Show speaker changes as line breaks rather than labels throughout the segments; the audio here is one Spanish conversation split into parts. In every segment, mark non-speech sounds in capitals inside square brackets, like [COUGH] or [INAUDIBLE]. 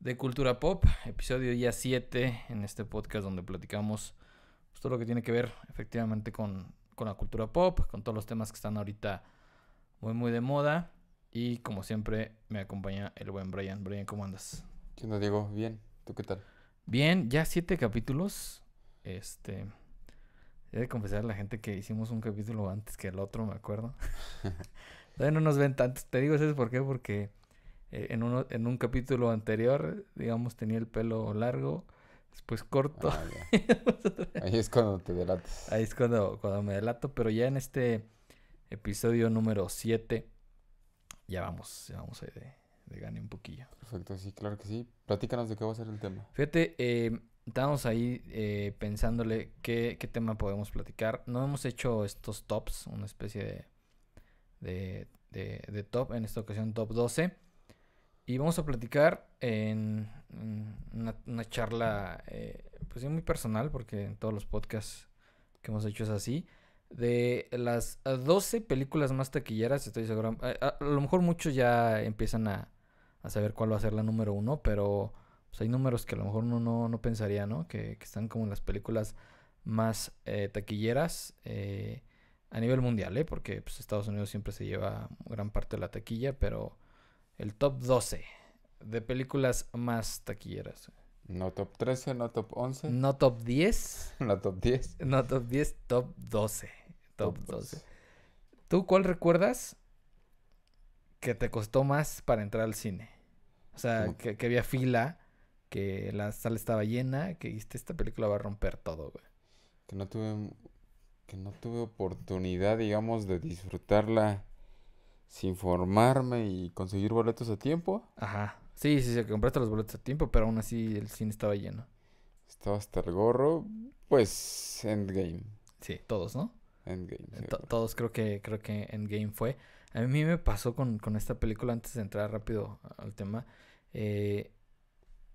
de Cultura Pop, episodio ya 7 en este podcast donde platicamos pues, todo lo que tiene que ver efectivamente con, con la cultura pop, con todos los temas que están ahorita muy muy de moda y como siempre me acompaña el buen Brian. Brian, ¿cómo andas?
¿Qué onda, Diego? Bien, ¿tú qué tal?
Bien, ya siete capítulos. Este, he de confesar a la gente que hicimos un capítulo antes que el otro, me acuerdo. [LAUGHS] Todavía no nos ven tantos. Te digo eso es por qué, porque eh, en, uno, en un capítulo anterior, digamos, tenía el pelo largo, después corto.
Ah. [LAUGHS] Ahí es cuando te delatas.
Ahí es cuando, cuando me delato, pero ya en este episodio número 7, ya vamos, ya vamos ahí de, de gane un poquillo.
Perfecto, sí, claro que sí. Platícanos de qué va a ser el tema.
Fíjate, eh, estábamos ahí eh, pensándole qué, qué tema podemos platicar. No hemos hecho estos tops, una especie de, de, de, de top, en esta ocasión top 12. Y vamos a platicar en, una, charla, eh, pues muy personal, porque en todos los podcasts que hemos hecho es así. De las 12 películas más taquilleras, estoy seguro. A, a- lo mejor muchos ya empiezan a, a saber cuál va a ser la número uno, pero pues, hay números que a lo mejor uno no, no pensaría, ¿no? Que, que están como en las películas más eh, taquilleras eh, a nivel mundial, ¿eh? Porque pues, Estados Unidos siempre se lleva gran parte de la taquilla, pero el top 12 de películas más taquilleras.
No top 13, no top 11, [LAUGHS]
No top 10,
no top 10.
no top 10, top 12. Top, 12.
12.
¿Tú cuál recuerdas que te costó más para entrar al cine? O sea,
Como-
que, que había fila, que la sala estaba llena, que dijiste, esta película va a romper todo, güey.
Que no tuve, que no tuve oportunidad, digamos, de disfrutarla sin formarme y conseguir boletos a tiempo.
Ajá. Sí, sí, sí, compraste los boletos a tiempo, pero aún así el cine estaba lleno.
Estaba hasta el gorro. Pues Endgame.
Sí, todos, ¿no?
Endgame. sí,
To-
claro.
todos creo que creo que Endgame fue. A mí me pasó con, con esta película antes de entrar rápido al tema. eh,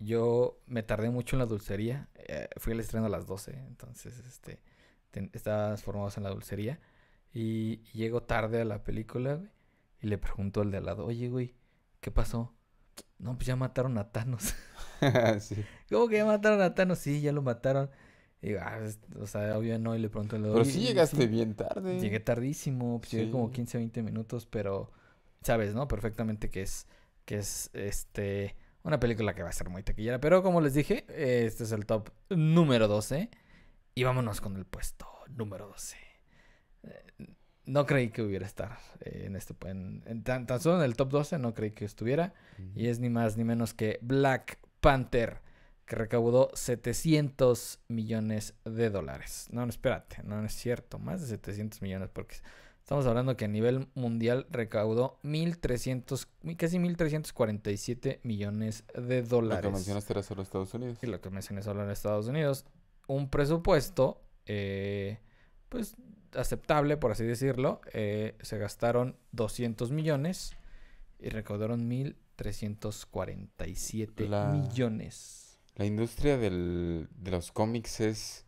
yo me tardé mucho en la dulcería. eh, fui al estreno a las 12, entonces este estábamos formados en la dulcería y, y llego tarde a la película, güey, y le pregunto al de al lado, "Oye, güey, ¿qué pasó?" No, pues ya mataron a Thanos. [LAUGHS] [LAUGHS]
sí.
¿Cómo que ya mataron a Thanos? Sí, ya lo mataron. Y "Ah, o sea, obvio no, y le pregunto al de,
Pero
"Oye,
sí
¿y
llegaste
sí?"
bien tarde.
Llegué tardísimo, pues llegué como
Sí.
15, 20 minutos, pero sabes, ¿no? Perfectamente que es, que es este, una película que va a ser muy taquillera. Pero como les dije, este es el top número 12. Y vámonos con el puesto número 12. No creí que hubiera estar eh, en este, en, en tan, tan solo en el top 12, no creí que estuviera. Y es ni más ni menos que Black Panther, que recaudó 700 millones de dólares. No, no, espérate, no, no es cierto, más de 700 millones, porque estamos hablando que a nivel mundial recaudó 1.300, mi- casi 1.347 millones de
Lo
dólares.
que mencionaste era solo Estados Unidos.
Y lo que mencioné solo en Estados Unidos. Un presupuesto, eh, pues, aceptable, por así decirlo. Eh, se gastaron 200 millones y recaudaron 1.347
La-
millones.
La industria del, de los cómics es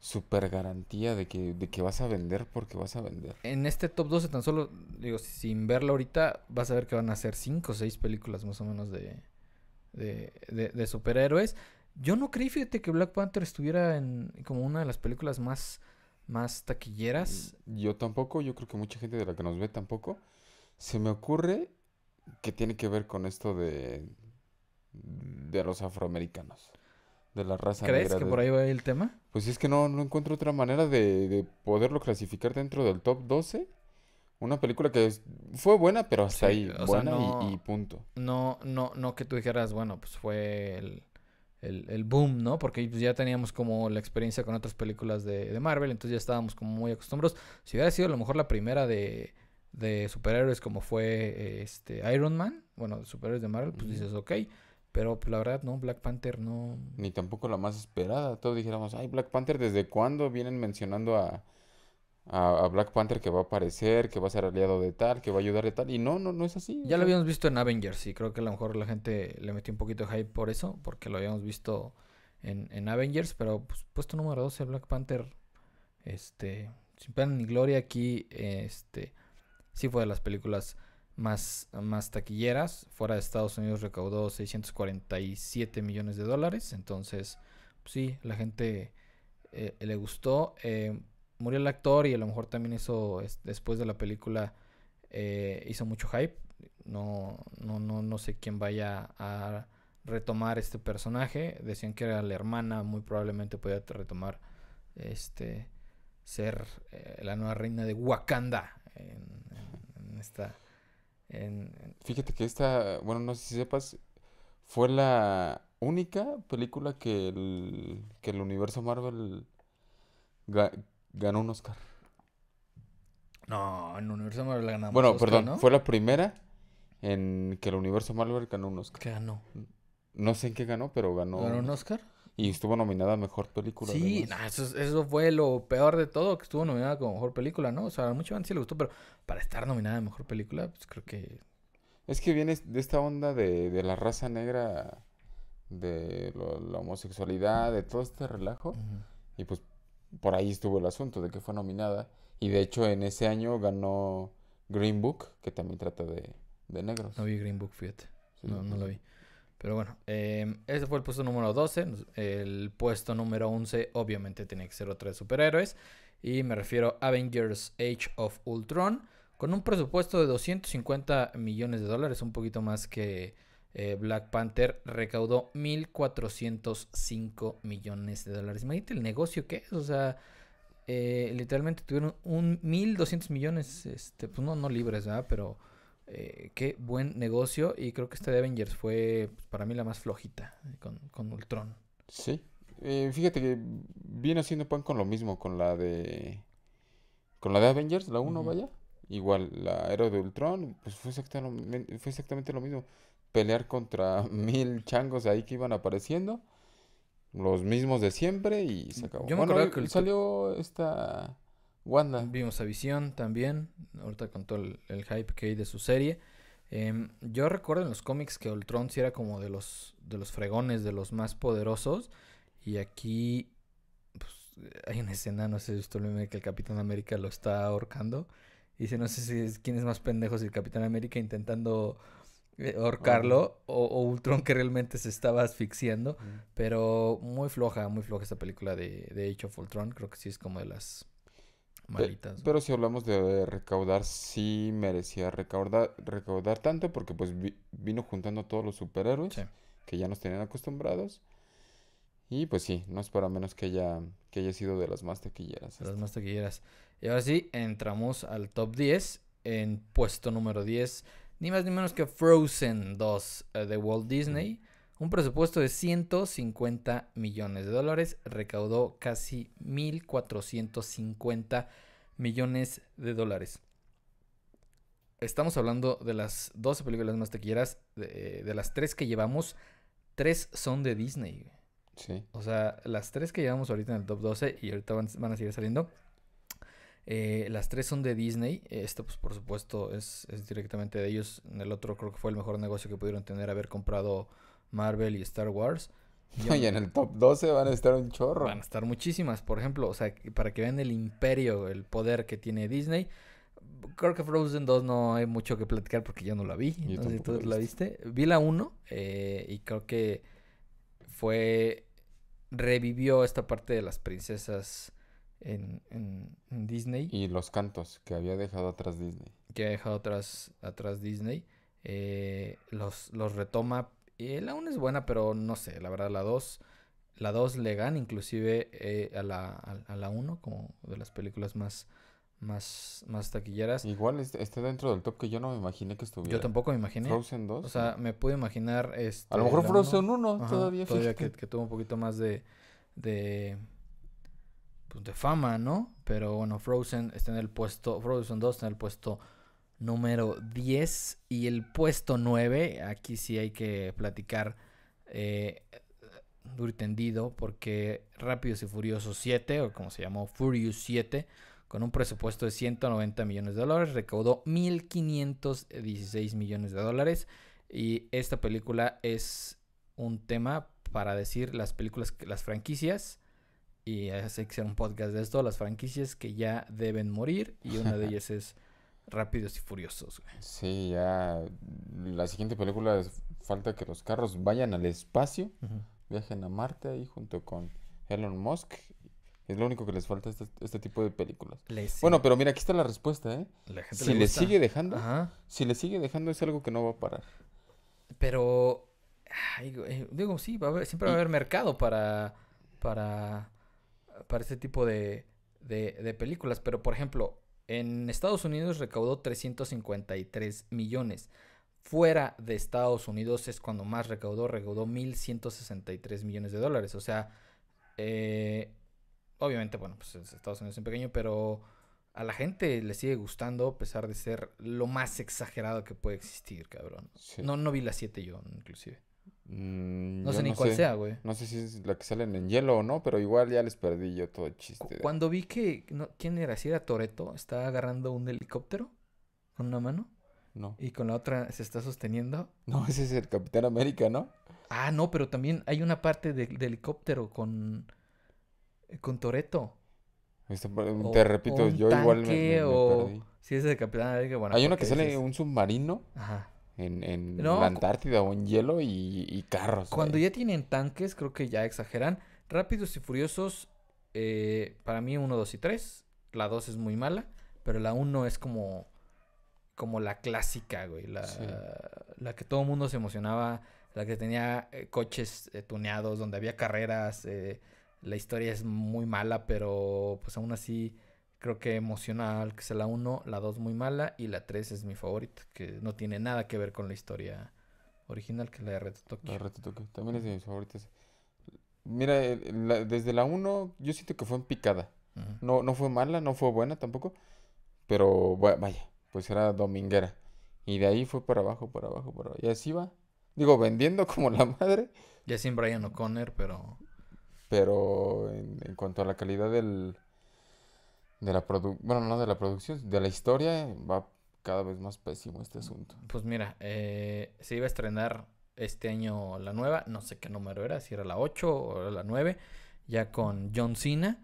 súper garantía de que, de que vas a vender porque vas a vender.
En este top 12 tan solo, digo, sin verlo ahorita, vas a ver que van a ser 5 o 6 películas más o menos de, de, de- de superhéroes. Yo no creí, fíjate, que Black Panther estuviera en como una de las películas más, más taquilleras.
Yo tampoco, yo creo que mucha gente de la que nos ve tampoco. Se me ocurre que tiene que ver con esto de, de los afroamericanos, de la raza
¿Crees
negra.
que
de-
por ahí va el tema?
Pues es que no, no encuentro otra manera de, de poderlo clasificar dentro del top 12. Una película que es- fue buena, pero hasta
Sí,
ahí,
sea,
buena y- y, punto.
No, no, no que tú dijeras, bueno, pues fue el, el, el boom, ¿no? Porque pues, ya teníamos como la experiencia con otras películas de, de Marvel, entonces ya estábamos como muy acostumbrados. Si hubiera sido a lo mejor la primera de, de superhéroes como fue este Iron Man, bueno, superhéroes de Marvel, pues dices, ok, pero pues, la verdad, no, Black Panther no...
Ni tampoco la más esperada. Todos dijéramos, ay, Black Panther, ¿desde cuándo vienen mencionando a, a, a Black Panther que va a aparecer, que va a ser aliado de tal, que va a ayudar de tal? Y no, no, no es así.
Ya lo habíamos visto en Avengers y creo que a lo mejor la gente le metió un poquito de hype por eso, porque lo habíamos visto en, en Avengers, pero pues, puesto número 12, Black Panther, este, sin pena ni gloria aquí, este, sí fue de las películas más, más taquilleras. Fuera de Estados Unidos recaudó 647 millones de dólares. Entonces, pues sí, la gente eh, le gustó. Eh, murió el actor y a lo mejor también hizo, después de la película, eh, hizo mucho hype. No, no, no, no sé quién vaya a retomar este personaje. Decían que era la hermana, muy probablemente podía retomar este ser la nueva reina de Wakanda en esta
Fíjate que esta, bueno, no sé si sepas, fue la única película que el, que el universo Marvel ganó un Oscar.
No, en el universo Marvel ganamos.
Bueno, perdón, fue la primera en que el universo Marvel ganó un Oscar.
¿Qué ganó?
No sé en qué ganó, pero ganó.
¿Ganó un Oscar?
Y estuvo nominada a Mejor Película.
Sí, eso, eso, fue lo peor de todo, que estuvo nominada como Mejor Película, ¿no? O sea, a mucha gente sí le gustó, pero para estar nominada a Mejor Película, pues creo que...
Es que viene de esta onda de, de la raza negra, de la homosexualidad, de todo este relajo. Y pues por ahí estuvo el asunto de que fue nominada. Y de hecho en ese año ganó Green Book, que también trata de, de negros.
No vi Green Book, fíjate. no, no lo vi. Pero bueno, eh, ese fue el puesto número 12. El puesto número 11 obviamente tiene que ser otro de superhéroes. Y me refiero a Avengers Age of Ultron. Con un presupuesto de 250 millones de dólares, un poquito más que eh, Black Panther, recaudó 1.405 millones de dólares. Imagínate el negocio que es, o sea, eh, literalmente tuvieron un 1.200 millones, este, pues no, no libres, ¿verdad? Pero eh, qué buen negocio. Y creo que esta de Avengers fue pues, para mí la más flojita eh, con, con Ultron.
Sí. Eh, fíjate que viene haciendo pan con lo mismo, con la de. Con la de Avengers, la 1, vaya. Igual, la héroe de Ultron, pues fue exactamente, fue exactamente lo mismo. Pelear contra [LAUGHS] mil changos ahí que iban apareciendo. Los mismos de siempre y se acabó. Yo me bueno, que salió esta
Wanda. Vimos a Visión también, ahorita con todo el, hype que hay de su serie. Em, yo recuerdo en los cómics que Ultron sí era como de los, de los fregones, de los más poderosos. Y aquí pues, hay una escena, no sé si usted lo ve, que el Capitán América lo está ahorcando. Y dice, no sé si es, quién es más pendejo, si el Capitán América intentando ahorcarlo o, Ultron que realmente se estaba asfixiando. Pero muy floja, muy floja esta película de, de Age of Ultron. Creo que sí es como de las
pero si hablamos de recaudar, sí merecía recaudar, recaudar tanto porque pues vino juntando todos los superhéroes que ya nos tenían acostumbrados. Y pues sí, no es para menos que haya, que haya sido de las más taquilleras.
De las más taquilleras. Y ahora sí, entramos al top 10. En puesto número 10, ni más ni menos que Frozen 2 eh, de Walt Disney. Un presupuesto de 150 millones de dólares recaudó casi 1.450 millones de dólares. Estamos hablando de las 12 películas más taquilleras. De, las tres que llevamos, tres son de Disney. Sí. O sea, las tres que llevamos ahorita en el top 12 y ahorita van, a seguir saliendo. Eh, las tres son de Disney. Esto, pues, por supuesto, es, es directamente de ellos. El otro creo que fue el mejor negocio que pudieron tener haber comprado
Marvel y Star Wars. [LAUGHS] Y en el top 12 van a estar un chorro.
Van a estar muchísimas, por ejemplo, o sea, para que vean el imperio, el poder que tiene Disney. Creo que Frozen 2 no hay mucho que platicar porque yo no la vi. no sé si tú la viste. Vi la 1 eh, y creo que fue. Revivió esta parte de las princesas en, en, Disney.
Y los cantos que había dejado atrás Disney.
Que había dejado atrás, atrás Disney. Eh, los, los retoma y la 1 es buena, pero no sé, la verdad, la 2. La 2 le gana inclusive eh, a la a, la 1 como de las películas más más más taquilleras.
Igual está dentro del top que yo no me imaginé que estuviera.
Yo tampoco me imaginé.
Frozen 2.
O sea, me pude imaginar este
A lo mejor Frozen 1 todavía
todavía que, que, tuvo un poquito más de de pues de fama, ¿no? Pero bueno, Frozen está en el puesto Frozen 2 está en el puesto número 10 y el puesto 9, aquí sí hay que platicar eh, duro y tendido porque Rápidos y Furiosos 7 o como se llamó Furious 7 con un presupuesto de 190 millones de dólares recaudó 1516 millones de dólares y esta película es un tema para decir las películas las franquicias y hace que sea un podcast de esto las franquicias que ya deben morir y una de [LAUGHS] ellas es Rápidos y Furiosos, güey.
Sí, ya la siguiente película es- falta que los carros vayan al espacio,
Ujú.
viajen a Marte ahí junto con Elon Musk. Es lo único que les falta a este, este tipo de películas.
Les-
Bueno, pero mira, aquí está la respuesta, ¿eh?
la gente
Si le sigue dejando,
Ajá.
si le sigue dejando es algo que no va a parar.
Pero, ay, digo, sí, va a haber, siempre va a
Y-
haber mercado para, para, para este tipo de, de, de películas. Pero, por ejemplo, en Estados Unidos recaudó 353 millones. Fuera de Estados Unidos es cuando más recaudó, recaudó 1.163 millones de dólares. O sea, eh, obviamente, bueno, pues es Estados Unidos es pequeño, pero a la gente le sigue gustando a pesar de ser lo más exagerado que puede existir, cabrón.
Sí.
No, no vi la 7 yo, inclusive.
Mm,
No sé ni cuál sea, güey.
No sé si es la que salen en hielo o no, pero igual ya les perdí yo todo el chiste.
Cu-
de-
Cuando vi que, no, ¿quién era? Si era Toreto, está agarrando un helicóptero con una mano
No.
y con la otra se está sosteniendo. [LAUGHS]
No, ese es el Capitán América, ¿no?
Ah, no, pero también hay una parte de, de helicóptero con, con Toreto.
Este,
O-
te
o
repito,
un
yo igual me,
tanque,
me- me
o-
perdí.
Si es de Capitán América, bueno.
Hay una que sale
dices-
un submarino
Ajá.
En, en
No,
la Antártida o en hielo y, y carros.
Cuando ya tienen tanques, creo que ya exageran. Rápidos y Furiosos, eh, para mí 1, 2 y 3. La 2 es muy mala, pero la 1 es como, como la clásica, güey. La,
Sí.
la que todo el mundo se emocionaba, la que tenía eh, coches eh, tuneados, donde había carreras. eh, la historia es muy mala, pero pues aún así creo que emociona al que sea la 1, la 2 muy mala y la 3 es mi favorita, que no tiene nada que ver con la historia original, que es la de Reto Tokio.
La Reto Tokio, También es de mis favoritas. Mira, la- desde la 1 yo siento que fue en picada. No, no fue mala, no fue buena tampoco. Pero va- vaya, pues era dominguera. Y de ahí fue para abajo, para abajo, para abajo. Y así va. Digo, vendiendo [LAUGHS] como la madre.
Ya sin Brian O'Connor, pero
Pero en, en cuanto a la calidad del, de la produ bueno, no de la producción, de la historia, va cada vez más pésimo este asunto.
pues mira, eh, se iba a estrenar este año la nueva, no sé qué número era, si era la 8 o era la 9, ya con John Cena.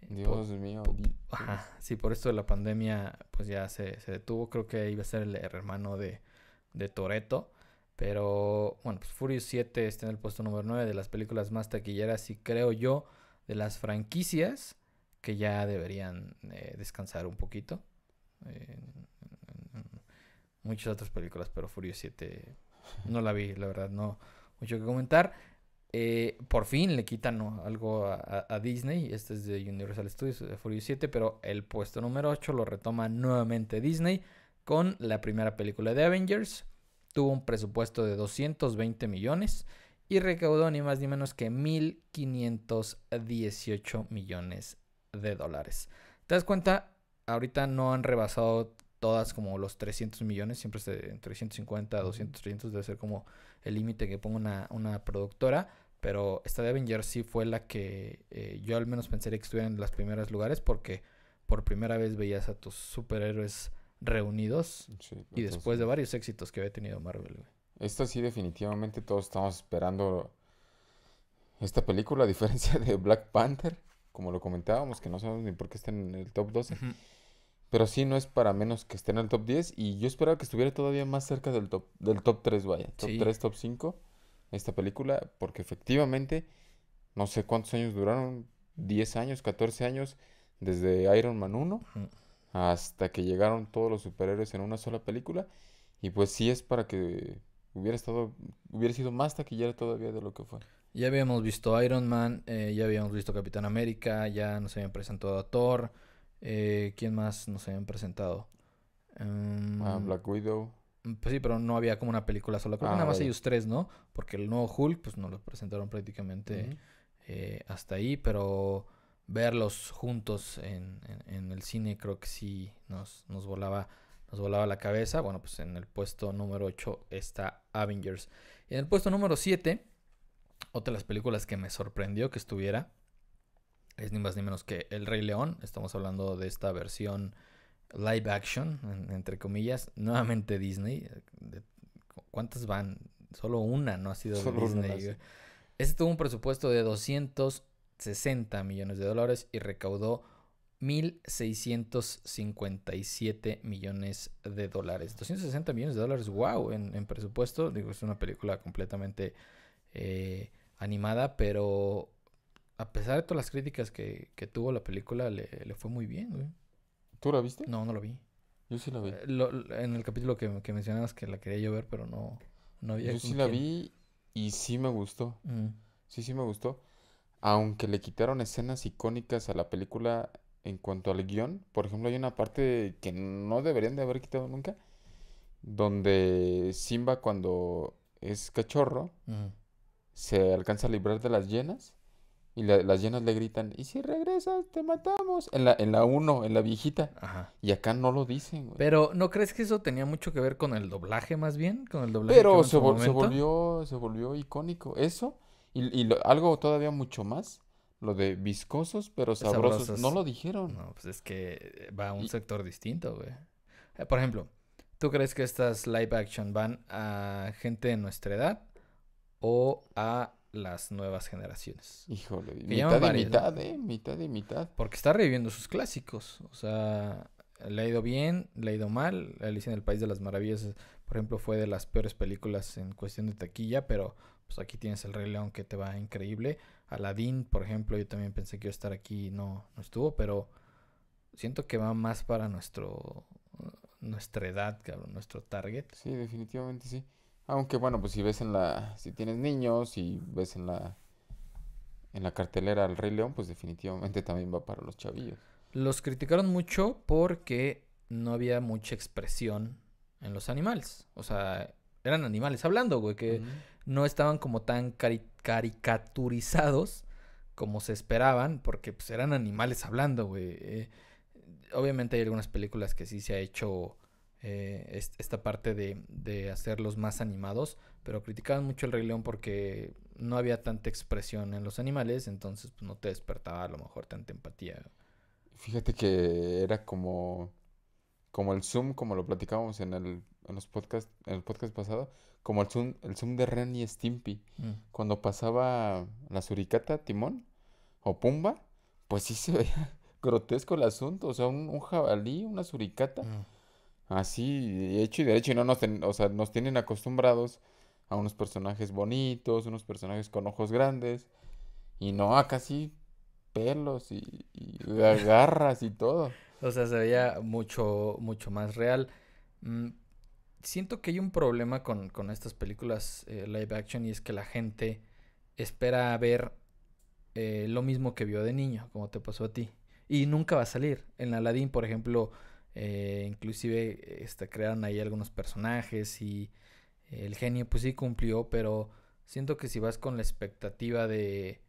Por-
Dios mío.
Ajá, sí, por esto de la pandemia, pues ya se, se detuvo. Creo que iba a ser el hermano de, de Toreto. Pero bueno, pues Furious 7 está en el puesto número 9 de las películas más taquilleras y creo yo de las franquicias que ya deberían eh, descansar un poquito. Eh, muchas otras películas, pero Furious 7 no la vi, la verdad, no mucho que comentar. Eh, por fin le quitan algo a, Disney. Este es de Universal Studios, de Furious 7, pero el puesto número 8 lo retoma nuevamente Disney con la primera película de Avengers. Tuvo un presupuesto de 220 millones y recaudó ni más ni menos que 1.518 millones de dólares. ¿Te das cuenta? Ahorita no han rebasado todas como los 300 millones, siempre es de entre 150, 200, 300 debe ser como el límite que ponga una, una productora. Pero esta de Avengers sí fue la que eh, yo al menos pensaría que estuviera en los primeros lugares porque por primera vez veías a tus superhéroes reunidos
Sí,
y después de varios éxitos que había tenido Marvel, güey.
Esto sí, definitivamente todos estamos esperando esta película, a diferencia de Black Panther, como lo comentábamos, que no sabemos ni por qué está en el top 12. Pero sí, no es para menos que esté en el top 10. Y yo esperaba que estuviera todavía más cerca del top, del top 3, vaya. Top
Sí.
3, top 5. Esta película. Porque efectivamente, no sé cuántos años duraron. 10 años, 14 años. Desde Iron Man 1
Ujú.
hasta que llegaron todos los superhéroes en una sola película. Y pues sí es para que hubiera estado, hubiera sido más taquillera todavía de lo que fue.
Ya habíamos visto Iron Man, eh, ya habíamos visto Capitán América, ya nos habían presentado a Thor. eh, ¿Quién más nos habían presentado? Em,
Ah, Black Widow.
Pues sí, pero no había como una película sola. Creo que
Ah,
nada más ellos tres, ¿no? Porque el nuevo Hulk, pues nos lo presentaron prácticamente eh, hasta ahí, pero verlos juntos en, en- en el cine creo que sí nos, nos volaba nos volaba la cabeza. Bueno, pues en el puesto número 8 está Avengers. Y en el puesto número 7, otra de las películas que me sorprendió que estuviera es ni más ni menos que El Rey León. Estamos hablando de esta versión live action, en- entre comillas. [LAUGHS] Nuevamente Disney. ¿Cuántas van? Solo una no ha sido
Solo
Disney. Este tuvo un presupuesto de 260 millones de dólares y recaudó 1.657 millones de dólares. 260 millones de dólares, wow, en, en presupuesto. Digo, es una película completamente eh, animada, pero a pesar de todas las críticas que, que tuvo la película, le, le fue muy bien, güey.
¿Tú la viste?
No, no lo vi.
Yo sí la vi.
Eh, lo- en el capítulo que, que mencionabas que la quería yo ver, pero no, no había
Yo sí la vi y sí me gustó.
Mm,
Sí, sí me gustó. Aunque le quitaron escenas icónicas a la película en cuanto al guion. Por ejemplo, hay una parte que no deberían de haber quitado nunca. Donde Simba cuando es cachorro
mm.
Se alcanza a librar de las hienas. Y la- las hienas le gritan, ¿y si regresas te matamos? En la, en la uno, en la viejita.
Ajá.
Y acá no lo dicen, güey.
Pero ¿no crees que eso tenía mucho que ver con el doblaje más bien? Con el doblaje
Pero se, vol- volvió, se volvió icónico. Eso. Y, y lo- algo todavía mucho más. Lo de viscosos pero sabrosos.
Sabrosos.
No lo dijeron.
No, pues es que va a un
Y-
sector distinto, güey. Eh, Por ejemplo, ¿tú crees que estas live action van a gente de nuestra edad o a las nuevas generaciones?
Híjole, mitad y mitad, ¿eh? Mitad y mitad.
Porque está reviviendo sus clásicos. O sea, le ha ido bien, le ha ido mal. Alicia en el País de las Maravillas, por ejemplo, fue de las peores películas en cuestión de taquilla, pero pues aquí tienes El Rey León que te va increíble. Aladdin, por ejemplo, yo también pensé que iba a estar aquí y no, no estuvo, pero siento que va más para nuestro nuestra edad, cabrón, nuestro target.
Sí, definitivamente sí. Aunque bueno, pues si ves en la... Si tienes niños y ves en la... En la cartelera El Rey León, pues definitivamente también va para los chavillos.
Los criticaron mucho porque no había mucha expresión en los animales. O sea, eran animales hablando, güey, que no estaban como tan cari- caricaturizados como se esperaban, porque pues eran animales hablando, güey. Eh, obviamente hay algunas películas que sí se ha hecho eh, est- esta parte de, de hacerlos más animados, pero criticaban mucho el Rey León porque no había tanta expresión en los animales, entonces pues, no te despertaba a lo mejor tanta empatía.
Fíjate que era como... Como el Zoom, como lo platicábamos en el, en los podcast, en el podcast pasado, como el Zoom, el Zoom de Ren y Stimpy.
Mm.
Cuando pasaba la suricata Timón o Pumba, pues sí se veía [LAUGHS] grotesco el asunto. O sea, un, un jabalí, una suricata,
Mm.
Así hecho y derecho. Y no nos, ten- o sea, nos tienen acostumbrados a unos personajes bonitos, unos personajes con ojos grandes. Y no, acá sí pelos y, y [LAUGHS] garras y todo.
O sea, se veía mucho, mucho más real. Mm, siento que hay un problema con, con estas películas eh, live action y es que la gente espera ver eh, lo mismo que vio de niño, como te pasó a ti. Y nunca va a salir. En Aladdin, por ejemplo, eh, inclusive este, crearon ahí algunos personajes y el genio pues sí cumplió, pero siento que si vas con la expectativa de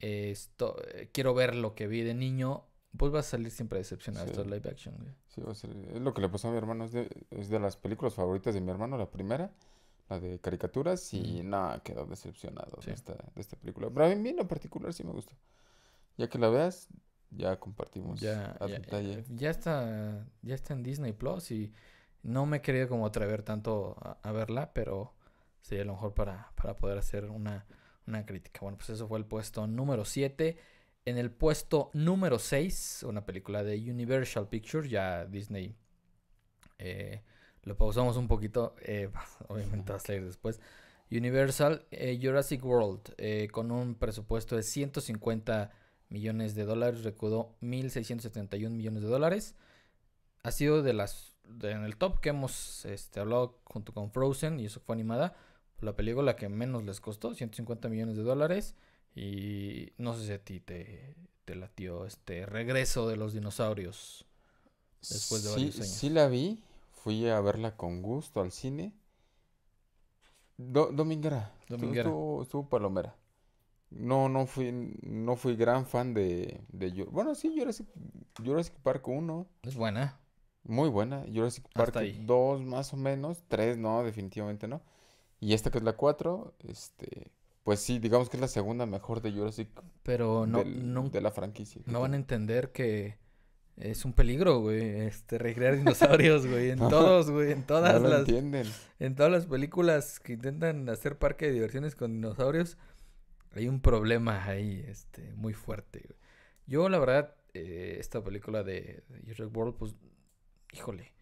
eh, esto, eh, quiero ver lo que vi de niño, pues vas a salir siempre decepcionado de
Sí.
estos live action, güey.
Sí, va a ser- es lo que le pasó a mi hermano. Es de, es de las películas favoritas de mi hermano, la primera, la de caricaturas. Y nada, quedó decepcionado
Sí.
de, esta, de esta película. Pero a mí en lo particular sí me gustó. Ya que la veas, ya compartimos
Ya,
a
ya,
detalle.
ya está, ya está en Disney Plus y no me he querido como atrever tanto a, a verla, pero sería a lo mejor para, para poder hacer una, una crítica. Bueno, pues eso fue el puesto número 7. En el puesto número 6, una película de Universal Pictures, ya Disney eh, lo pausamos un poquito, eh, [LAUGHS] obviamente va a salir después. Universal eh, Jurassic World, eh, con un presupuesto de 150 millones de dólares, recaudó 1.671 millones de dólares. Ha sido de las de- en el top que hemos este, hablado junto con Frozen y eso fue animada. La película que menos les costó, 150 millones de dólares. Y no sé si a ti te, te latió este regreso de los dinosaurios. después de
sí,
varios años.
sí la vi. Fui a verla con gusto al cine. Do- dominguera. Estuvo-
Dominguera.
Estuvo, estuvo palomera. No, no fui, no fui gran fan de, de Bueno, sí, Jurassic, Jurassic Park 1.
Es buena.
Muy buena. Jurassic Park
Hasta ahí.
2 más o menos. 3 no, definitivamente no. Y esta que es la 4, este, pues sí, digamos que es la segunda mejor de Jurassic
Pero no,
del-
no,
de la franquicia.
no van a entender que es un peligro, güey. Este, recrear dinosaurios, güey. En [LAUGHS]
No,
todos, güey. En todas
No lo
las.
entienden.
En todas las películas que intentan hacer parque de diversiones con dinosaurios, hay un problema ahí, este, muy fuerte. Yo, la verdad, eh, esta película de, Jurassic World, pues, híjole,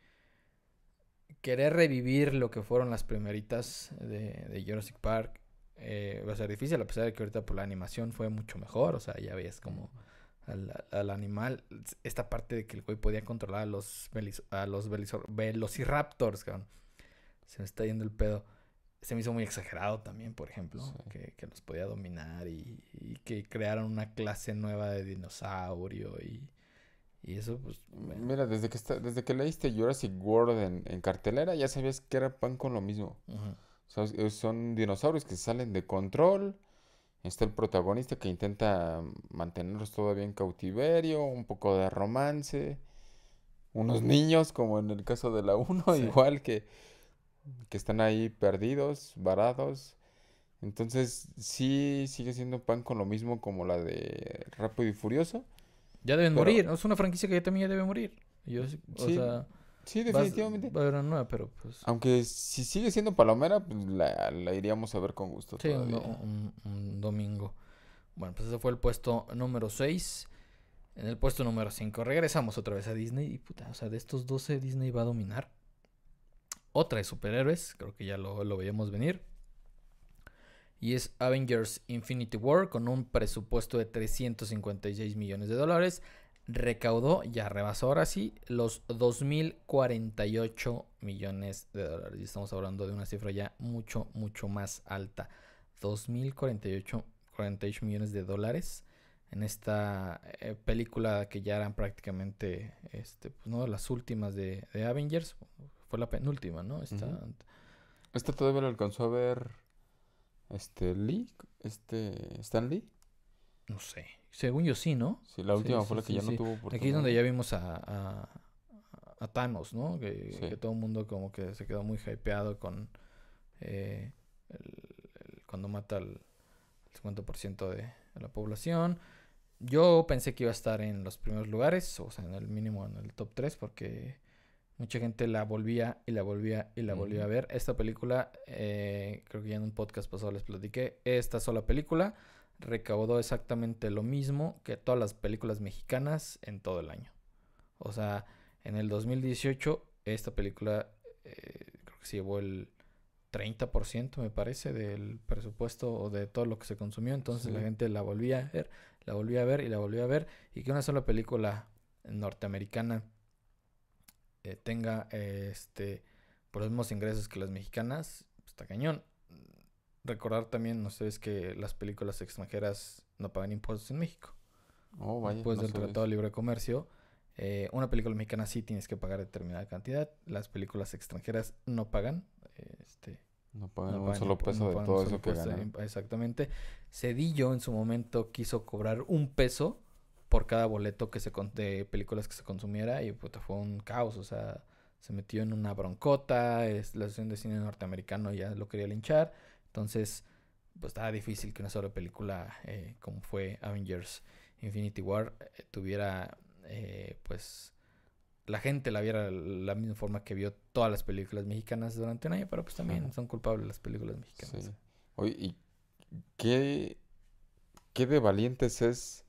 querer revivir lo que fueron las primeritas de, Jurassic Park eh, va a ser difícil, a pesar de que ahorita por la animación fue mucho mejor, o sea, ya ves como al, al animal, esta parte de que el güey podía controlar a los, a los velociraptors, cabrón. Se me está yendo el pedo. Se me hizo muy exagerado también, por ejemplo,
Sí.
que, que los podía dominar y, y que crearon una clase nueva de dinosaurio y, y eso, pues, bueno,
Mira, desde que está, desde que leíste Jurassic World en, en cartelera, ya sabías que era pan con lo mismo. O sea, son dinosaurios que salen de control. Está el protagonista que intenta mantenerlos todavía en cautiverio, un poco de romance. Unos niños, como en el caso de la 1,
Sí.
igual que, que están ahí perdidos, varados. Entonces, sí sigue siendo pan con lo mismo como la de Rápido y Furioso.
Ya deben
Pero-
morir, es una franquicia que ya también ya debe morir. Yo, sí- o
Sí,
sea,
Sí,
vas-
definitivamente.
va a haber una nueva, pero pues...
Aunque si sigue siendo palomera, pues la, la iríamos a ver con gusto
Sí, un,
todavía.
un- un domingo. Bueno, pues ese fue el puesto número 6. En el puesto número 5 regresamos otra vez a Disney. Y puta, o sea, de estos 12 Disney va a dominar. Otra de superhéroes, creo que ya lo, lo veíamos venir. Y es Avengers Infinity War con un presupuesto de 356 millones de dólares. Recaudó, ya rebasó ahora sí, los 2.048 millones de dólares. Y estamos hablando de una cifra ya mucho, mucho más alta. 2.048 48 millones de dólares en esta eh, película que ya eran prácticamente este, pues, ¿no? las últimas de, de Avengers. Fue la penúltima, ¿no? Esta.
Este todavía lo alcanzó a ver este Lee, este Stan Lee.
No sé. Según yo sí, ¿no?
Sí, la última
sí,
fue la que
sí,
ya no tuvo
Aquí es
oportunidad.
donde ya vimos a, a, a Thanos, ¿no? Que,
Sí.
que todo el mundo como que se quedó muy hypeado con eh, el- el- cuando mata al 50% de, de la población. Yo pensé que iba a estar en los primeros lugares, o sea, en el mínimo en el top 3, porque mucha gente la volvía y la volvía y la volvía a ver. Esta película, eh, creo que ya en un podcast pasado les platiqué, esta sola película recaudó exactamente lo mismo que todas las películas mexicanas en todo el año. O sea, en el 2018 esta película eh, creo que se llevó el 30% me parece del presupuesto o de todo lo que se consumió. Entonces la gente la volvía a ver, la volvía a ver y la volvía a ver. Y que una sola película norteamericana eh, tenga eh, este por los mismos ingresos que las mexicanas, pues, está cañón. Recordar también, ustedes que las películas extranjeras no pagan impuestos en México.
Oh, vaya,
Después
no
del Tratado de. Libre Comercio, eh, una película mexicana sí tienes que pagar determinada cantidad. Las películas extranjeras no pagan. Este,
No pagan
no
un
pagan
solo peso
no
de todo eso que ganan.
Exactamente. Cedillo en su momento quiso cobrar un peso por cada boleto que se con- de películas que se consumiera y puta, fue un caos, o sea, se metió en una broncota, es, la asociación de cine norteamericano ya lo quería linchar, entonces pues estaba difícil que una sola película eh, como fue Avengers Infinity War eh, tuviera eh, pues la gente la viera de la misma forma que vio todas las películas mexicanas durante un año, pero pues también son culpables las películas mexicanas.
Sí. Oye, ¿y qué, qué de valientes es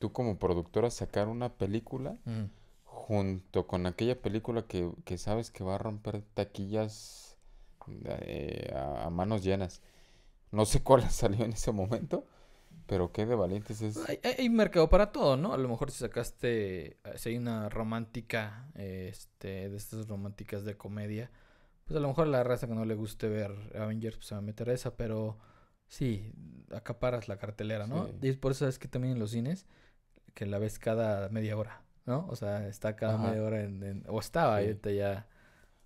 tú como productora sacar una película
Ujú.
junto con aquella película que, que sabes que va a romper taquillas eh, a, a manos llenas? No sé cuál [LAUGHS] salió en ese momento, pero qué de valientes es.
Hay, mercado para todo, ¿no? A lo mejor si sacaste, si hay una romántica, este, de estas románticas de comedia, pues a lo mejor la raza que no le guste ver Avengers, pues se va a meter a esa, pero sí, acaparas la cartelera, ¿no?
Sí.
Y por eso es que también en los cines, que la ves cada media hora, ¿no? O sea, está cada
Ajá.
media hora en, en- o estaba,
Sí.
ahorita ya...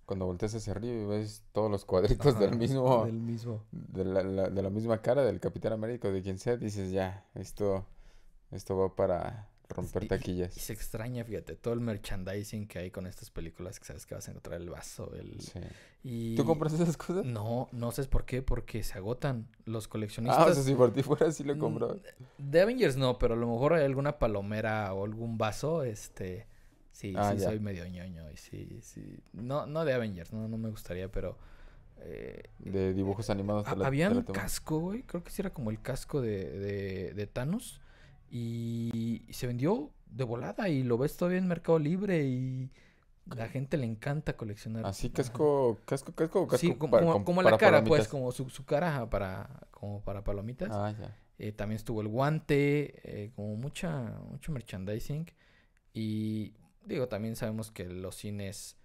Cuando volteas hacia arriba y ves todos los cuadritos
ajá,
del mismo,
Del mismo.
de la, la- de la misma cara del Capitán América o de quien sea, dices ya, esto, esto va para romper
y-
taquillas.
Y se extraña, fíjate, todo el merchandising que hay con estas películas, que sabes que vas a encontrar el vaso, el...
Sí.
Y...
¿Tú compras esas cosas?
No, no sé por qué, porque se agotan los
Ah, o
coleccionistas.
sea, si por ti fuera, sí lo
Mm,
compraba.
De Avengers no, pero a lo mejor hay alguna palomera o algún vaso, este... Sí,
Ah,
sí
ya.
soy medio ñoño y sí, sí. No, no de Avengers, no, no me gustaría, pero... eh,
De dibujos animados. la-
había
la
un casco, güey, creo que sí era como el casco de, de, de Thanos. Y, y se vendió de volada y lo ves todavía en Mercado Libre y la gente le encanta coleccionar.
Así, casco, casco, casco, casco
Sí, como,
pa-
como-
com-
como la
para
cara, pues, como su, su cara para, como para palomitas.
Ah, ya.
Eh, también estuvo el guante, eh, como mucha, mucho merchandising. Y digo, también sabemos que los cines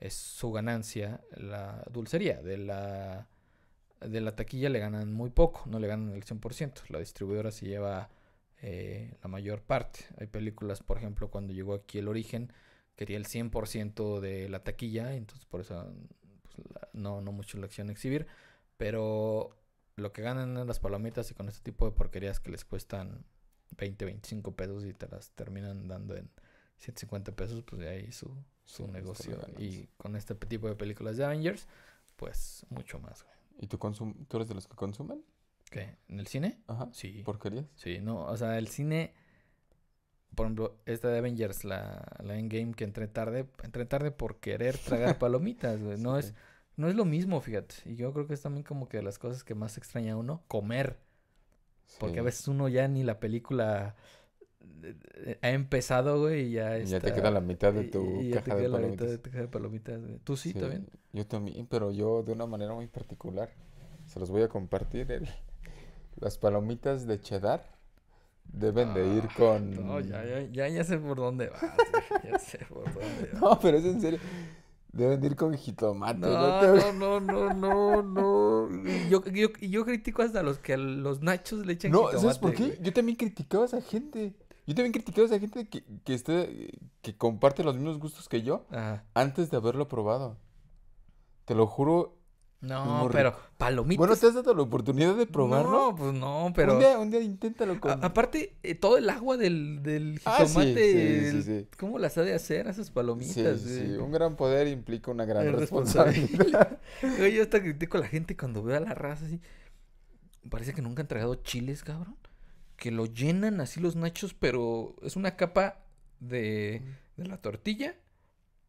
es su ganancia, la dulcería. De la, de la taquilla le ganan muy poco, no le ganan el 100%. La distribuidora se lleva eh, la mayor parte. Hay películas, por ejemplo, cuando llegó aquí El Origen, quería el 100% de la taquilla, entonces por eso pues, la- no, no mucho la acción exhibir. Pero lo que ganan en las palomitas y con este tipo de porquerías que les cuestan 20, 25 pesos y te las terminan dando en 150 pesos, pues de ahí su, su
Sí,
negocio. Y con este tipo de películas de Avengers, pues mucho más, güey.
¿Y tú, consum tú eres de los que consumen?
¿Qué? ¿En el cine?
Ajá.
Sí.
¿Porquerías?
Sí, no, o sea, el cine, por ejemplo, esta de Avengers, la, la Endgame que entré tarde, entré tarde por querer tragar [LAUGHS] palomitas, güey. No es,
Sí.
no es lo mismo, fíjate. Y yo creo que es también como que de las cosas que más extraña a uno, comer. Porque a
Sí.
veces uno ya ni la película ha empezado, güey, y ya
Y Ya
está...
te queda la mitad de
y-
tu
y ya te
caja de
queda la mitad
palomitas.
de tu caja de palomitas, güey. ¿Tú sí, también?
Yo también, pero yo de una manera muy particular. Se los voy a compartir. el- Las palomitas de cheddar deben de ir
Ah,
con... [LAUGHS]
No, ya, ya, ya, sé por dónde vas, Ya sé por dónde [LAUGHS] vas.
No, pero es en serio. Deben de ir con jitomate.
No,
te-
no, no, no, no, no. Yo, yo, yo critico hasta los que a los nachos le echan
No, ¿sabes por qué?
güey.
Yo también criticaba a esa gente. Yo también criticaba a esa gente que, que, esté, que comparte los mismos gustos que yo
Ajá.
antes de haberlo probado. Te lo juro.
No, pero
rico.
palomitas.
Bueno, ¿te has dado la oportunidad de probarlo?
No, pues no, pero.
Un día, un día inténtalo con...
a- aparte, eh, todo el agua del, del
Ah, sí,
jitomate.
sí, sí, sí.
¿Cómo las ha de hacer esas
Sí,
palomitas?
sí, sí. Un gran poder implica una gran
Es
responsabilidad. [LAUGHS]
Güey, yo hasta critico a la gente cuando veo a la raza así. Parece que nunca han tragado chiles, cabrón. Que lo llenan así los nachos, pero es una capa de, de la tortilla.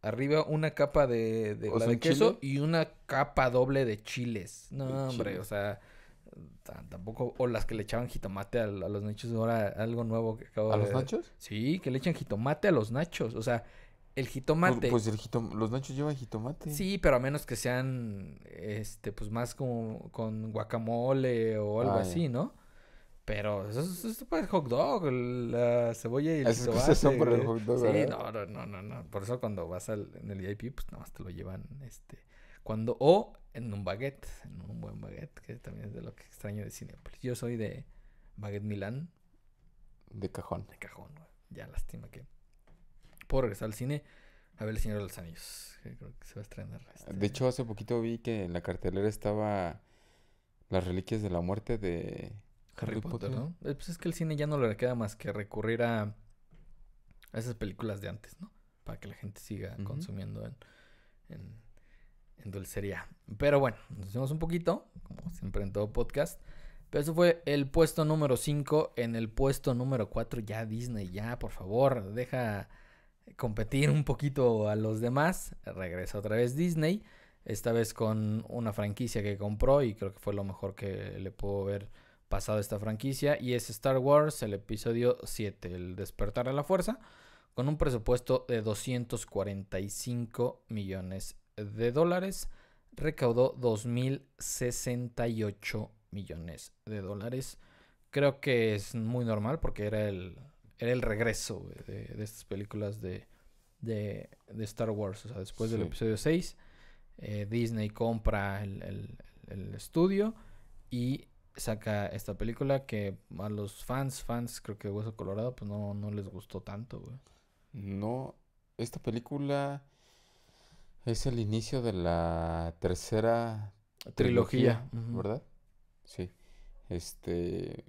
Arriba una capa de, la de queso
chile.
y una capa doble de chiles. No,
De
hombre,
chile.
o sea, ta- tampoco. O las que le echaban jitomate a, a los nachos. Ahora algo nuevo que acabo
¿A
de
los nachos?
Sí, que le echan jitomate a los nachos. O sea, el
Pues,
jitomate.
pues el jitom- los nachos llevan jitomate.
Sí, pero a menos que sean, este, pues más como con guacamole o algo
Ah,
así, ¿no? Pero eso, es- eso es hot dog, la cebolla y el
Esas cosas son para el hot dog,
Sí, no, no, no, no, no. Por eso cuando vas al, en el VIP, pues nada más te lo llevan, este, cuando, o en un baguette, en un buen baguette, que también es de lo que extraño de Cinepolis. Yo soy de baguette Milán,
De cajón.
de cajón, güey. Ya lástima que puedo regresar al cine a ver El Señor de los Anillos, que creo que se va a estrenar. este,
De hecho, hace poquito vi que en la cartelera estaba Las Reliquias de la Muerte de
Harry Potter, ¿no? Eh, Pues es que el cine ya no le queda más que recurrir a, a esas películas de antes, ¿no? Para que la gente siga consumiendo en, en, en dulcería. Pero bueno, nos hicimos un poquito, como siempre en todo podcast. Pero eso fue el puesto número 5. En el puesto número 4 ya Disney, ya por favor, deja competir un poquito a los demás. Regresa otra vez Disney. Esta vez con una franquicia que compró y creo que fue lo mejor que le pudo haber pasado a esta franquicia. Y es Star Wars, el episodio 7, el despertar de la fuerza, con un presupuesto de 245 millones de dólares. Recaudó 2.068 millones de dólares. Creo que es muy normal porque era el, era el regreso de, de estas películas de, de, de Star Wars. O sea, después del episodio 6, eh, Disney compra el, el- el estudio y saca esta película que a los fans, fans, creo que de Hueso Colorado, pues no, no les gustó tanto, güey.
No, esta película es el inicio de la tercera
Trilogía.
¿verdad? Sí. Este,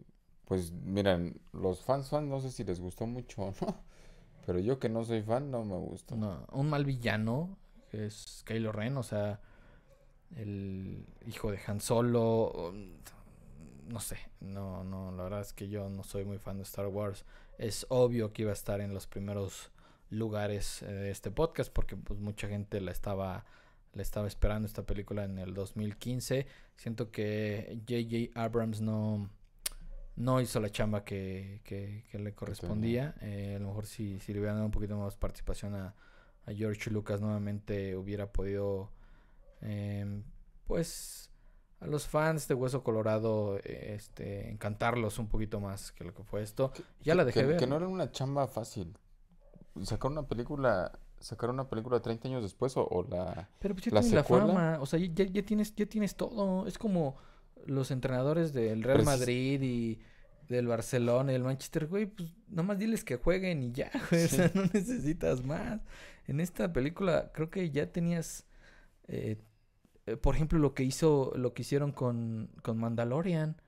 pues miren, los fans fans no sé si les gustó mucho o no, [LAUGHS] pero yo que no soy fan no me gustó.
No, un mal villano es Kylo Ren, o sea, el hijo de Han Solo. No sé, no, no, la verdad es que yo no soy muy fan de Star Wars. Es obvio que iba a estar en los primeros lugares eh, de este podcast porque pues mucha gente la estaba la estaba esperando esta película en el 2015. Siento que J.J. Abrams no no hizo la chamba que, que, que le correspondía. Eh, a lo mejor si, si le hubieran dado un poquito más participación a, a George Lucas nuevamente hubiera podido, em, pues, a los fans de Hueso Colorado, este, encantarlos un poquito más que lo que fue esto. Ya la dejé
que,
ver.
que no era una chamba fácil. Sacar una película, sacar una película 30 años después o, o la...
Pero pues ya
la
tienes la fama, o sea, ya, ya tienes, ya tienes todo. Es como los entrenadores del Real
Precis-
Madrid y del Barcelona y del Manchester, güey, pues nomás diles que jueguen y ya, [LAUGHS] güey, o sea, no necesitas más. En esta película creo que ya tenías, eh, por ejemplo, lo que hizo, lo que hicieron con, con Mandalorian.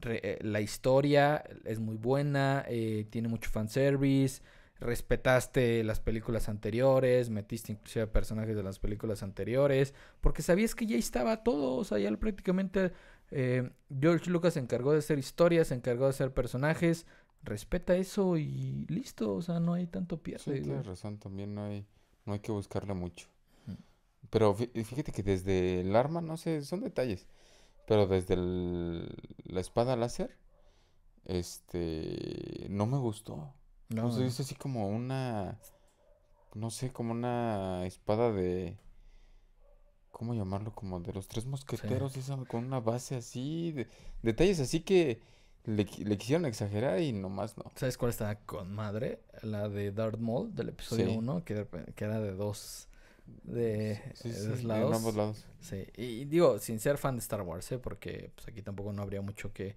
Re- eh, la historia es muy buena, eh, tiene mucho fanservice, respetaste las películas anteriores, metiste inclusive a personajes de las películas anteriores, porque sabías que ya estaba todo, o sea, ya prácticamente eh, George Lucas se encargó de hacer historias, se encargó de hacer personajes, respeta eso y listo, o sea, no hay tanto
Sí,
pierde. güey.
tienes razón, también no hay, no hay que buscarle mucho. Pero fí- fíjate que desde el arma, no sé, son detalles, pero desde el- la espada láser, este, no me gustó.
No,
O sea,
no.
es así como una, no sé, como una espada de, ¿cómo llamarlo? Como de los tres mosqueteros, esa, con una base así, de- detalles así que le, qui- le quisieron exagerar y nomás no.
¿Sabes cuál estaba con madre? La de Darth Maul del episodio
Sí.
1, que, que era de dos, de,
Sí,
de
sí,
dos
en
lados.
ambos lados.
Sí, y digo, sin ser fan de Star Wars, ¿eh? porque pues aquí tampoco no habría mucho que,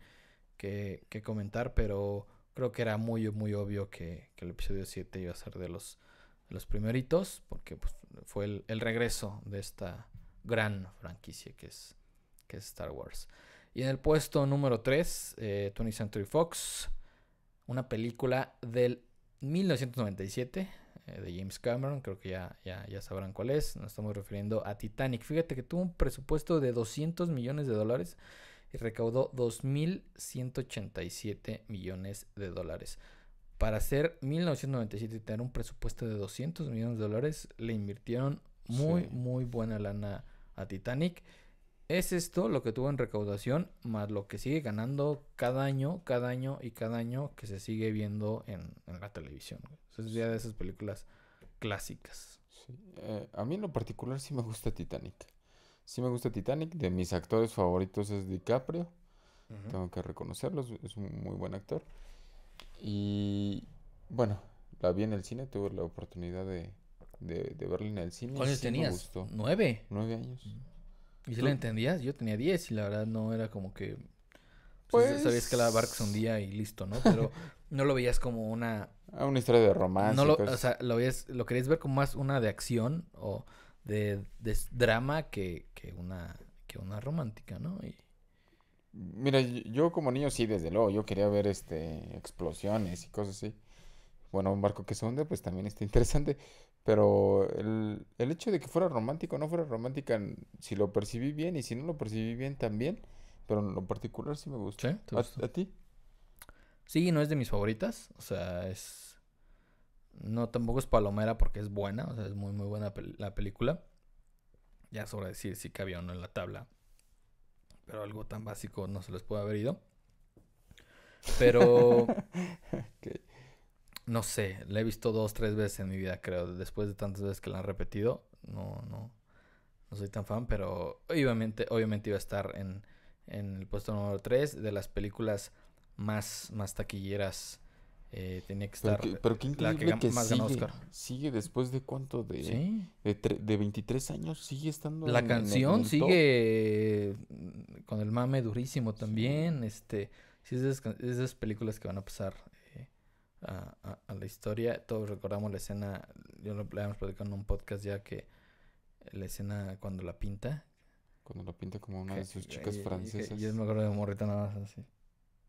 que, que comentar, pero creo que era muy, muy obvio que, que el episodio 7 iba a ser de los, de los primeritos, porque pues, fue el, el regreso de esta gran franquicia que es, que es Star Wars. Y en el puesto número 3, eh, 20th Century Fox, una película del 1997 eh, de James Cameron, creo que ya, ya, ya sabrán cuál es, nos estamos refiriendo a Titanic. Fíjate que tuvo un presupuesto de 200 millones de dólares y recaudó 2.187 millones de dólares. Para hacer 1997 y tener un presupuesto de 200 millones de dólares, le invirtieron muy,
Sí.
muy buena lana a Titanic. Es esto lo que tuvo en recaudación, más lo que sigue ganando cada año, cada año y cada año que se sigue viendo en, en la televisión. güey. O sea, Es ya de esas películas clásicas.
Sí, eh, a mí en lo particular sí me gusta Titanic. Sí me gusta Titanic. De mis actores favoritos es DiCaprio. Tengo que reconocerlo. Es, un muy buen actor. Y bueno, la vi en el cine. Tuve la oportunidad de, de, de verla en el cine.
¿Cuántos
sí me
tenías?
gustó.
Nueve.
Nueve años.
¿Y si
¿Tú?
la entendías? Yo tenía diez y la verdad no era como que... Pues,
Pues-
sabías que la barca se hundía y listo, ¿no? Pero [LAUGHS] no lo veías como una...
Ah, una historia de romance.
No lo, o sea, lo, veías, lo querías ver como más una de acción o de, de drama que, que una que una romántica, ¿no? Y,
Mira, yo como niño sí, desde luego, yo quería ver este explosiones y cosas así. Bueno, un barco que se hunde, pues también está interesante. Pero el, el hecho de que fuera romántico o no fuera romántica, si lo percibí bien y si no lo percibí bien también. Pero en lo particular sí me gustó.
¿Sí? ¿Te
¿A,
gustó?
a ti?
Sí, no es de mis favoritas. O sea, es. No, tampoco es palomera porque es buena. O sea, es muy, muy buena pel- la película. Ya sobra decir si cabía o no en la tabla. Pero algo tan básico no se les puede haber ido. Pero. [LAUGHS] No sé, la he visto dos, tres veces en mi vida, creo. Después de tantas veces que la han repetido. No, no. No soy tan fan, pero obviamente, obviamente iba a estar en, en el puesto número 3 de las películas más, más taquilleras. eh, tenía que
Pero,
estar.
pero qué
la que
increíble
gan-
que
más
sigue.
Oscar.
Sigue después de cuánto, de,
Sí.
de, tre- de 23 años, sigue estando
La
en- en
canción
el
sigue con el mame durísimo también. Este, sí, es de, esas, películas que van a pasar eh, a, a- a la historia. Todos recordamos la escena, yo lo habíamos platicado en un podcast ya que la escena cuando la pinta.
Cuando lo pinta como una
que-
de sus chicas
que
francesas.
Yo me acuerdo de morrita nada más así.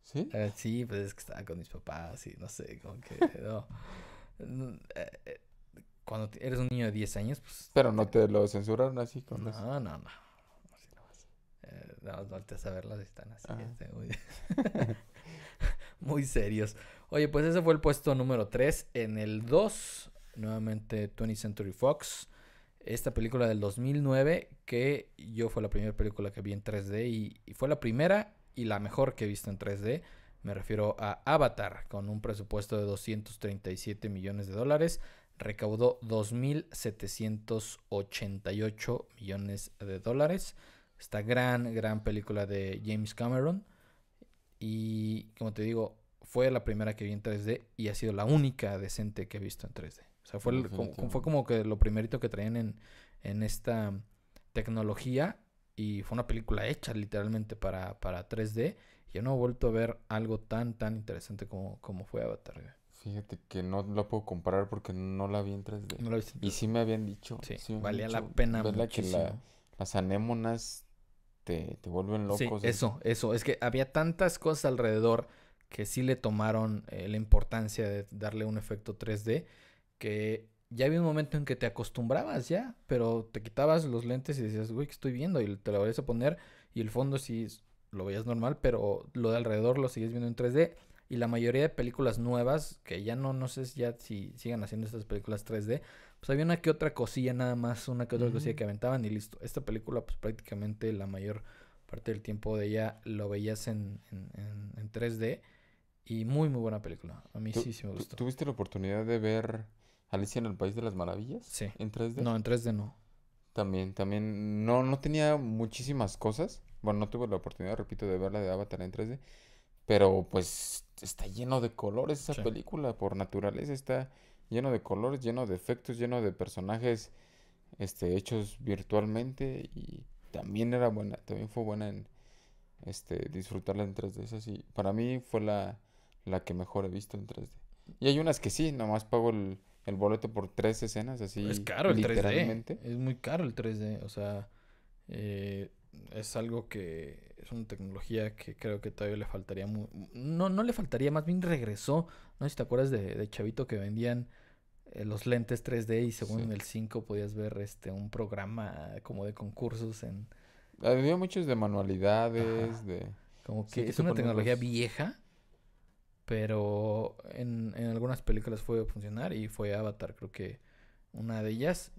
¿Sí?
Eh, sí, pues es que estaba con mis papás y no sé, como que [LAUGHS] no. Mm, eh, eh, Cuando eres un niño de 10 años, pues
Pero no te lo censuraron así con eso.
No, no, no. Así no. Eh, volteas a verlas y están así,
Ajá.
este, muy, [LAUGHS] [LAUGHS] muy serios. Oye, pues ese fue el puesto número 3. En el 2, nuevamente 20th Century Fox. Esta película del 2009, que yo fue la primera película que vi en 3D y, y fue la primera y la mejor que he visto en 3D. Me refiero a Avatar, con un presupuesto de 237 millones de dólares. Recaudó 2.788 millones de dólares. Esta gran, gran película de James Cameron. Y como te digo, fue la primera que vi en 3D y ha sido la única decente que he visto en 3D. O sea, fue, como, fue como que lo primerito que traían en, en esta tecnología y fue una película hecha literalmente para, para 3D. Yo no he vuelto a ver algo tan, tan interesante como, como fue Avatar. güey.
Fíjate que no la puedo comparar porque no la vi en 3D.
¿No lo viste?
Y sí me habían dicho.
Sí,
han
valía la
dicho,
pena
verla que la- las anémonas te, te vuelven
Sí,
locos.
eso, eso. Es que había tantas cosas alrededor que sí le tomaron eh, la importancia de darle un efecto 3D que ya había un momento en que te acostumbrabas ya, pero te quitabas los lentes y decías, güey, ¿qué estoy viendo? Y te lo volvías a poner y el fondo sí lo veías normal, pero lo de alrededor lo sigues viendo en 3D. Y la mayoría de películas nuevas, que ya no, no sé si ya si sigan haciendo estas películas 3D, pues había una que otra cosilla nada más, una que otra cosilla que aventaban y listo. Esta película, pues prácticamente la mayor parte del tiempo de ella lo veías en, en, en- en 3D y muy, muy buena película. A mí
¿Tú-
sí, sí me gustó.
¿Tuviste la oportunidad de ver Alicia en el País de las Maravillas?
Sí.
¿En 3D?
No, en 3D no.
También, también, no, no tenía muchísimas cosas. Bueno, no tuve la oportunidad, repito, de verla de Avatar en 3D. Pero pues está lleno de colores esa
Sí.
película, por naturaleza está lleno de colores, lleno de efectos, lleno de personajes este, hechos virtualmente y también era buena, también fue buena en este, disfrutarla en 3D. Esa sí, para mí fue la, la que mejor he visto en 3D. Y hay unas que sí, nomás pago el, el boleto por tres escenas, así
es caro el 3D.
literalmente.
Es muy caro el 3D. O sea, eh, es algo que es una tecnología que creo que todavía le faltaría. mu- No, no le faltaría, más bien regresó. No sé si te acuerdas de, de Chavito que vendían eh, los lentes 3D y según
Sí.
en el 5 podías ver este un programa como de concursos en.
Había muchos de manualidades,
Ajá.
de...
Como que es una tecnología
los-
vieja, pero en, en algunas películas fue funcionar y fue Avatar, creo que una de ellas.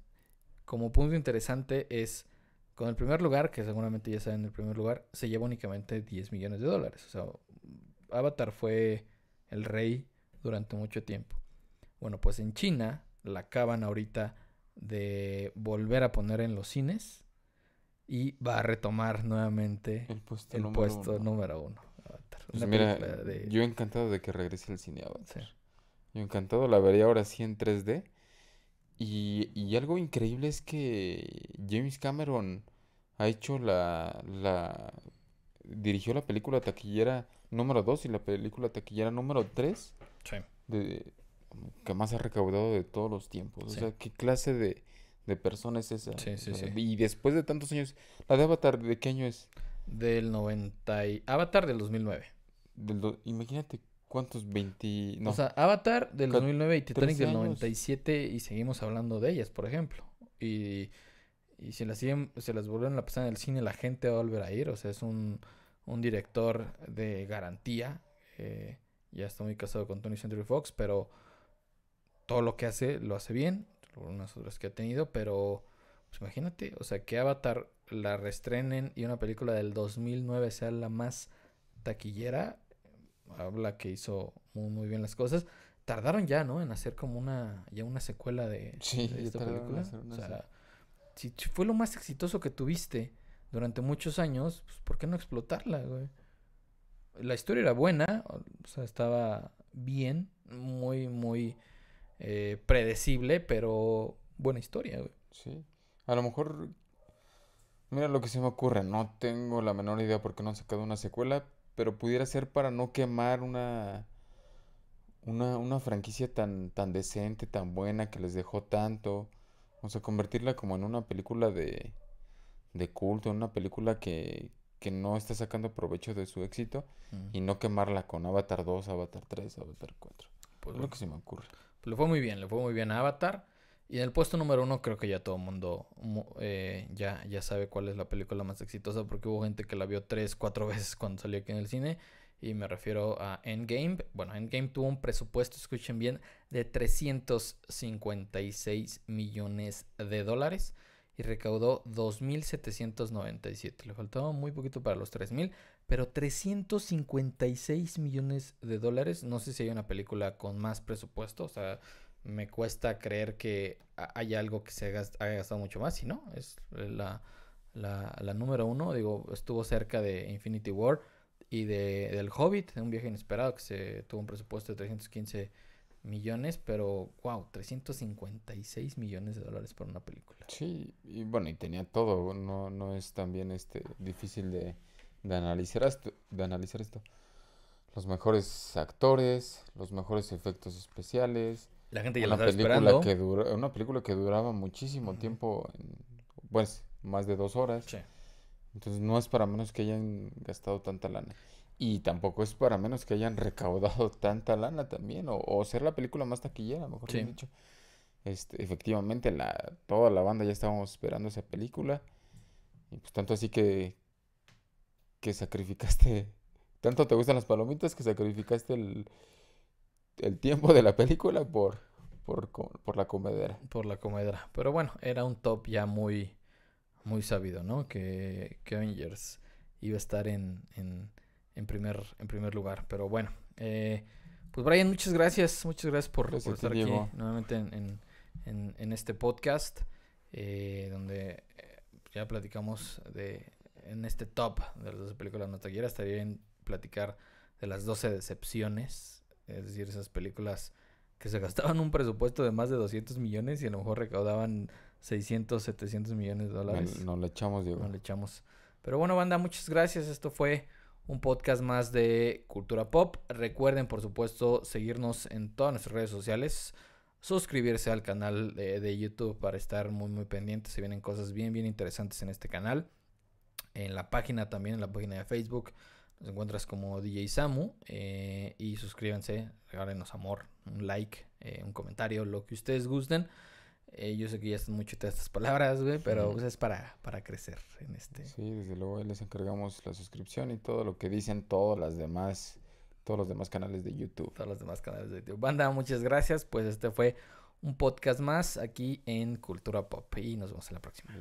Como punto interesante es, con el primer lugar, que seguramente ya saben, el primer lugar, se lleva únicamente 10 millones de dólares. O sea, Avatar fue el rey durante mucho tiempo. Bueno, pues en China la acaban ahorita de volver a poner en los cines y va a retomar nuevamente
El puesto
el
número
puesto
uno.
número uno. Avatar.
Pues mira,
de-
yo encantado de que regrese al cine Avatar.
sí.
Yo encantado, la vería ahora sí en 3D. Y, y algo increíble es que James Cameron ha hecho la, la... dirigió la película taquillera número 2 y la película taquillera número 3
Sí.
de, que más ha recaudado de todos los tiempos. O
Sí.
sea, ¿qué clase de, de persona es esa?
Sí,
O
sí,
sea,
sí.
Y después de tantos años, la de Avatar, ¿de qué año es?
Del 90 y... Avatar del 2009.
Del do- imagínate cuántos, 20... No,
O sea, Avatar del
Ca-
2009 y Titanic
13
del
años.
97 y seguimos hablando de ellas, por ejemplo. Y, y si las siguen, se las vuelven a pasar en el cine, la gente va a volver a ir. O sea, es un, un director de garantía. eh, ya está muy casado con Tony Century Fox, pero todo lo que hace lo hace bien. Algunas otras que ha tenido, pero pues imagínate, o sea, que Avatar la restrenen y una película del 2009 sea la más taquillera, habla que hizo muy, muy bien las cosas. Tardaron ya, ¿no? En hacer como una, ya una secuela de,
Sí,
de esta película.
una
O sea, si fue lo más exitoso que tuviste durante muchos años, pues ¿por qué no explotarla, güey? La historia era buena, o sea, estaba bien, muy, muy eh, predecible, pero buena historia, güey.
Sí. A lo mejor, mira lo que se me ocurre, no tengo la menor idea por qué no han sacado una secuela, pero pudiera ser para no quemar una una, una franquicia tan, tan decente, tan buena, que les dejó tanto. O sea, convertirla como en una película de, de culto, en una película que, que no está sacando provecho de su éxito
Mm.
y no quemarla con Avatar 2, Avatar 3, Avatar 4.
Pues
Es lo que se me ocurre.
le fue muy bien, le fue muy bien a Avatar. Y en el puesto número uno creo que ya todo el mundo mu- eh, ya, ya sabe cuál es la película más exitosa porque hubo gente que la vio tres, cuatro [LAUGHS] veces cuando salió aquí en el cine. Y me refiero a Endgame. Bueno, Endgame tuvo un presupuesto, escuchen bien, de 356 millones de dólares y recaudó 2.797. Le faltaba muy poquito para los 3.000, pero 356 millones de dólares. No sé si hay una película con más presupuesto, o sea, me cuesta creer que haya algo que se haya gastado mucho más, si no, es la, la, la, número uno, digo, estuvo cerca de Infinity War y de, del Hobbit, un viaje inesperado que se tuvo un presupuesto de 315 millones, pero wow, 356 millones de dólares por una película.
Sí, y bueno, y tenía todo, no, no es también este difícil de, de analizar esto, de analizar esto. Los mejores actores, los mejores efectos especiales.
La gente ya
una
lo
película
esperando.
que dura, una película que duraba muchísimo tiempo, pues más de dos horas.
Sí.
Entonces no es para menos que hayan gastado tanta lana. Y tampoco es para menos que hayan recaudado [LAUGHS] tanta lana también, o, o ser la película más taquillera, mejor
Sí.
dicho. Este, efectivamente, la, toda la banda ya estábamos esperando esa película. Y pues tanto así que, que sacrificaste, [LAUGHS] tanto te gustan las palomitas que sacrificaste el, el tiempo de la película por, por, por la comedera.
por la comedra. Pero bueno, era un top ya muy, muy sabido, ¿no? Que, que Avengers iba a estar en, en, en primer, en primer lugar. Pero bueno, eh, pues Brian, muchas gracias. Muchas gracias por,
Gracias
estar aquí nuevamente en, en, en- este podcast, eh, donde eh, ya platicamos de en este top de las 12 películas no taquilleras. Estaría bien platicar de las 12 decepciones, es decir, esas películas que se [LAUGHS] gastaban un presupuesto de más de 200 millones y a lo mejor recaudaban 600, 700 millones de dólares.
No, no le echamos, Diego.
No le echamos. Pero bueno, banda, muchas gracias. Esto fue un podcast más de Cultura Pop. Recuerden, por supuesto, seguirnos en todas nuestras redes sociales. Suscribirse al canal de, de YouTube para estar muy, muy pendientes. Se vienen cosas bien, bien interesantes en este canal. En la página también, en la página de Facebook, nos encuentras como DJ Samu. eh, y suscríbanse, regálenos amor, un like, eh, un comentario, lo que ustedes gusten. Eh, yo sé que ya están mucho de estas palabras, güey, pero pues, es para, para crecer en este.
Sí, desde luego les encargamos la suscripción y todo lo que dicen todas las demás, todos los demás canales de YouTube.
Todos los demás canales de YouTube. Banda, muchas gracias. Pues este fue un podcast más aquí en Cultura Pop y nos vemos en la próxima.